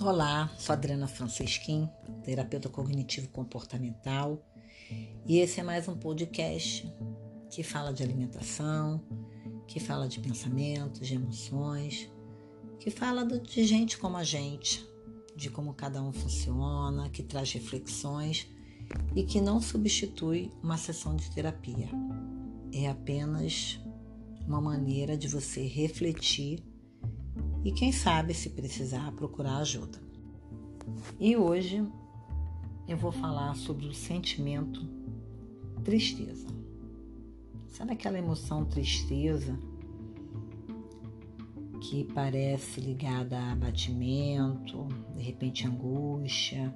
Olá, sou Adriana Francisquim, terapeuta cognitivo comportamental, e esse é mais um podcast que fala de alimentação, que fala de pensamentos, de emoções, que fala de gente como a gente, de como cada um funciona, que traz reflexões e que não substitui uma sessão de terapia. É apenas uma maneira de você refletir e quem sabe, se precisar, procurar ajuda. E hoje eu vou falar sobre o sentimento tristeza. Sabe aquela emoção tristeza que parece ligada a abatimento, de repente angústia,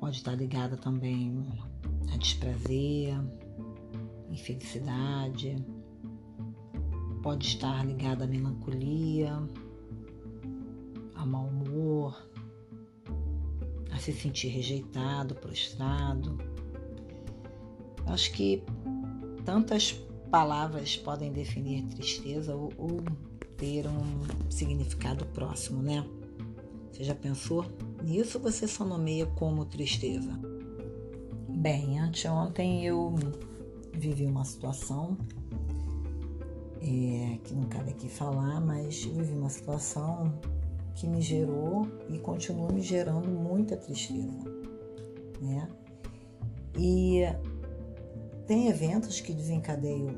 pode estar ligada também a desprazer, infelicidade pode estar ligada à melancolia, a mau humor, a se sentir rejeitado, prostrado. Acho que tantas palavras podem definir tristeza ou, ou ter um significado próximo, né? Você já pensou? Nisso você só nomeia como tristeza. Bem, anteontem eu vivi uma situação é, que não cabe aqui falar, mas eu vivi uma situação que me gerou e continua me gerando muita tristeza, né? E tem eventos que desencadeiam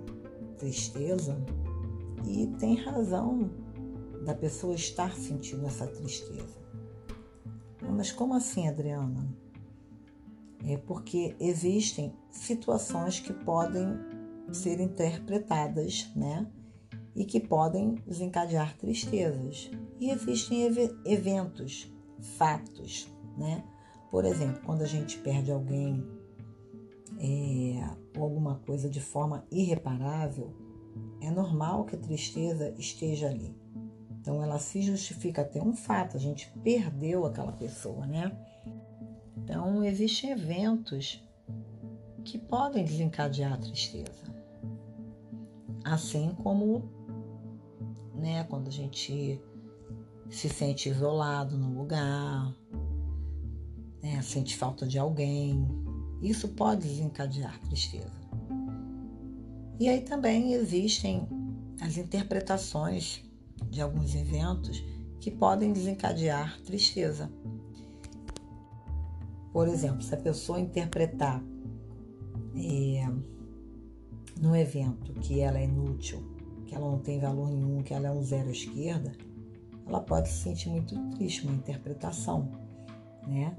tristeza e tem razão da pessoa estar sentindo essa tristeza. Mas como assim, Adriana? É porque existem situações que podem ser interpretadas, né? E que podem desencadear tristezas. E existem ev eventos, fatos, né? Por exemplo, quando a gente perde alguém é, ou alguma coisa de forma irreparável, é normal que a tristeza esteja ali. Então ela se justifica até um fato, a gente perdeu aquela pessoa, né? Então existem eventos que podem desencadear a tristeza. Assim como né, quando a gente se sente isolado no lugar, né, sente falta de alguém, isso pode desencadear tristeza. E aí também existem as interpretações de alguns eventos que podem desencadear tristeza. Por exemplo, se a pessoa interpretar é, no evento que ela é inútil, que ela não tem valor nenhum, que ela é um zero à esquerda, ela pode se sentir muito triste, uma interpretação, né?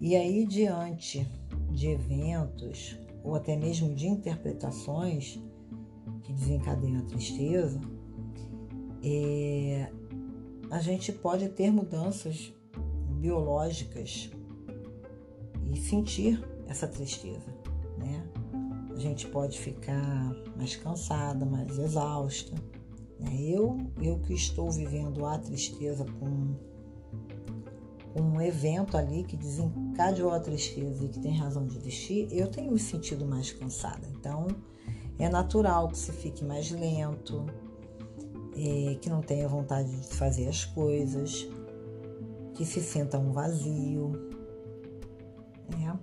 E aí, diante de eventos ou até mesmo de interpretações que desencadeiam a tristeza, é, a gente pode ter mudanças biológicas e sentir essa tristeza, né? A gente pode ficar mais cansada, mais exausta. Né? Eu, eu que estou vivendo a tristeza com um evento ali que desencadeou a tristeza e que tem razão de existir, eu tenho me sentido mais cansada. Então, é natural que se fique mais lento, é, que não tenha vontade de fazer as coisas, que se sinta um vazio. Né?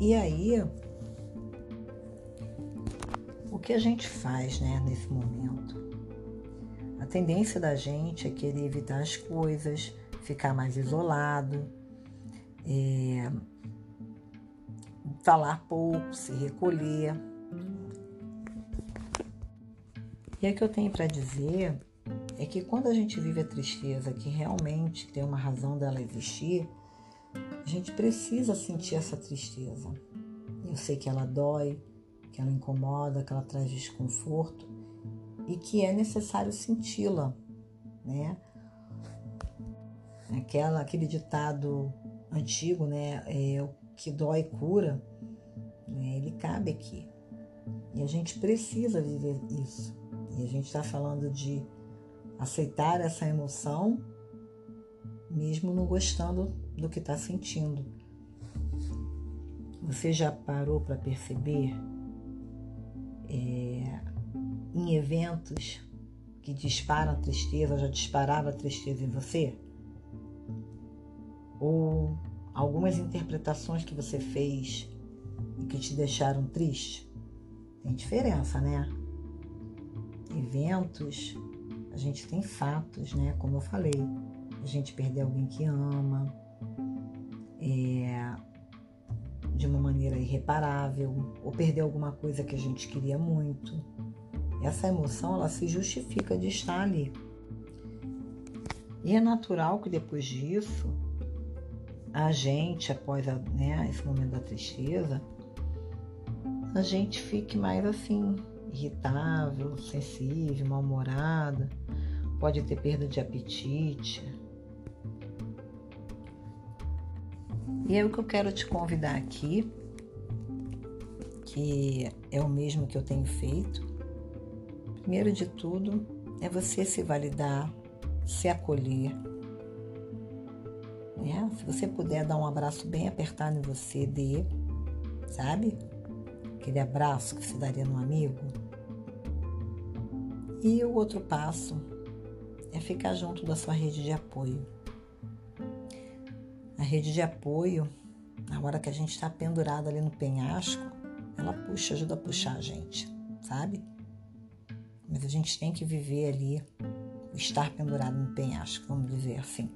E aí, que a gente faz né, nesse momento? A tendência da gente é querer evitar as coisas, ficar mais isolado, é, falar pouco, se recolher. E o que eu tenho para dizer é que quando a gente vive a tristeza, que realmente tem uma razão dela existir, a gente precisa sentir essa tristeza. Eu sei que ela dói, que ela incomoda, que ela traz desconforto e que é necessário senti-la, né? Aquela, aquele ditado antigo, né? É, o que dói cura, né? ele cabe aqui. E a gente precisa viver isso. E a gente está falando de aceitar essa emoção, mesmo não gostando do que está sentindo. Você já parou para perceber é, em eventos que disparam a tristeza, já disparava a tristeza em você? ou algumas interpretações que você fez e que te deixaram triste? Tem diferença, né? Eventos, a gente tem fatos, né? Como eu falei, a gente perder alguém que ama, é, de uma maneira irreparável, ou perder alguma coisa que a gente queria muito. Essa emoção, ela se justifica de estar ali. E é natural que depois disso, a gente, após a, né, esse momento da tristeza, a gente fique mais assim, irritável, sensível, mal-humorada, pode ter perda de apetite. E é o que eu quero te convidar aqui, que é o mesmo que eu tenho feito. Primeiro de tudo, é você se validar, se acolher. Né? Se você puder dar um abraço bem apertado em você, dê, sabe? Aquele abraço que você daria num amigo. E o outro passo é ficar junto da sua rede de apoio. Rede de apoio, na hora que a gente está pendurado ali no penhasco, ela puxa, ajuda a puxar a gente, sabe? Mas a gente tem que viver ali, estar pendurado no penhasco, vamos dizer assim.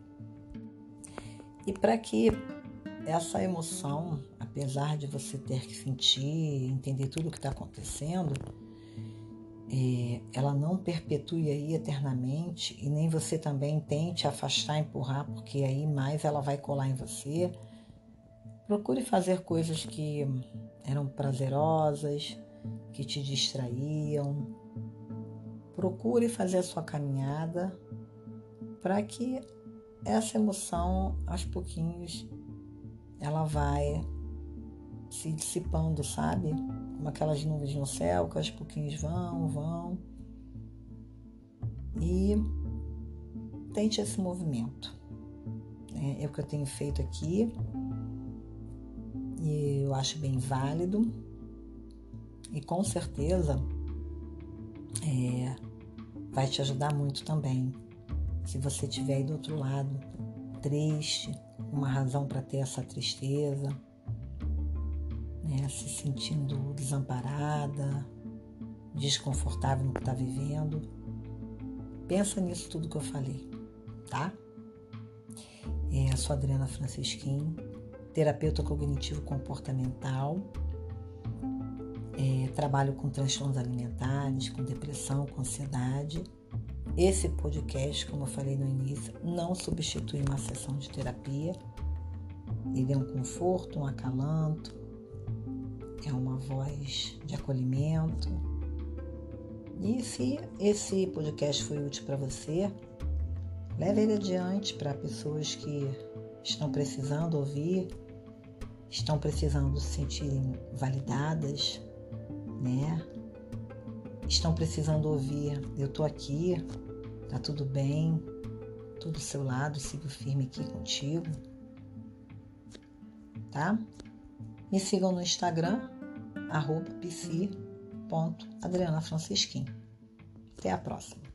E para que essa emoção, apesar de você ter que sentir, entender tudo o que está acontecendo, é, ela não perpetue aí eternamente e nem você também tente afastar, empurrar, porque aí mais ela vai colar em você. Procure fazer coisas que eram prazerosas, que te distraíam. Procure fazer a sua caminhada para que essa emoção, aos pouquinhos, ela vai se dissipando, sabe? Como aquelas nuvens no céu que aos pouquinhos vão, vão. E tente esse movimento. É, é o que eu tenho feito aqui. E eu acho bem válido. E com certeza é, vai te ajudar muito também. Se você estiver aí do outro lado, triste, uma razão para ter essa tristeza, né, se sentindo desamparada, desconfortável no que está vivendo. Pensa nisso tudo que eu falei, tá? É, sou Adriana Francisquim, terapeuta cognitivo comportamental. É, trabalho com transtornos alimentares, com depressão, com ansiedade. Esse podcast, como eu falei no início, não substitui uma sessão de terapia. Ele é um conforto, um acalanto, é uma voz de acolhimento. E se esse podcast foi útil para você, leve ele adiante para pessoas que estão precisando ouvir, estão precisando se sentirem validadas, né? Estão precisando ouvir, eu tô aqui, tá tudo bem, tudo do seu lado, sigo firme aqui contigo, tá? Me sigam no Instagram, arroba psi.adrianafrancisquim. Até a próxima.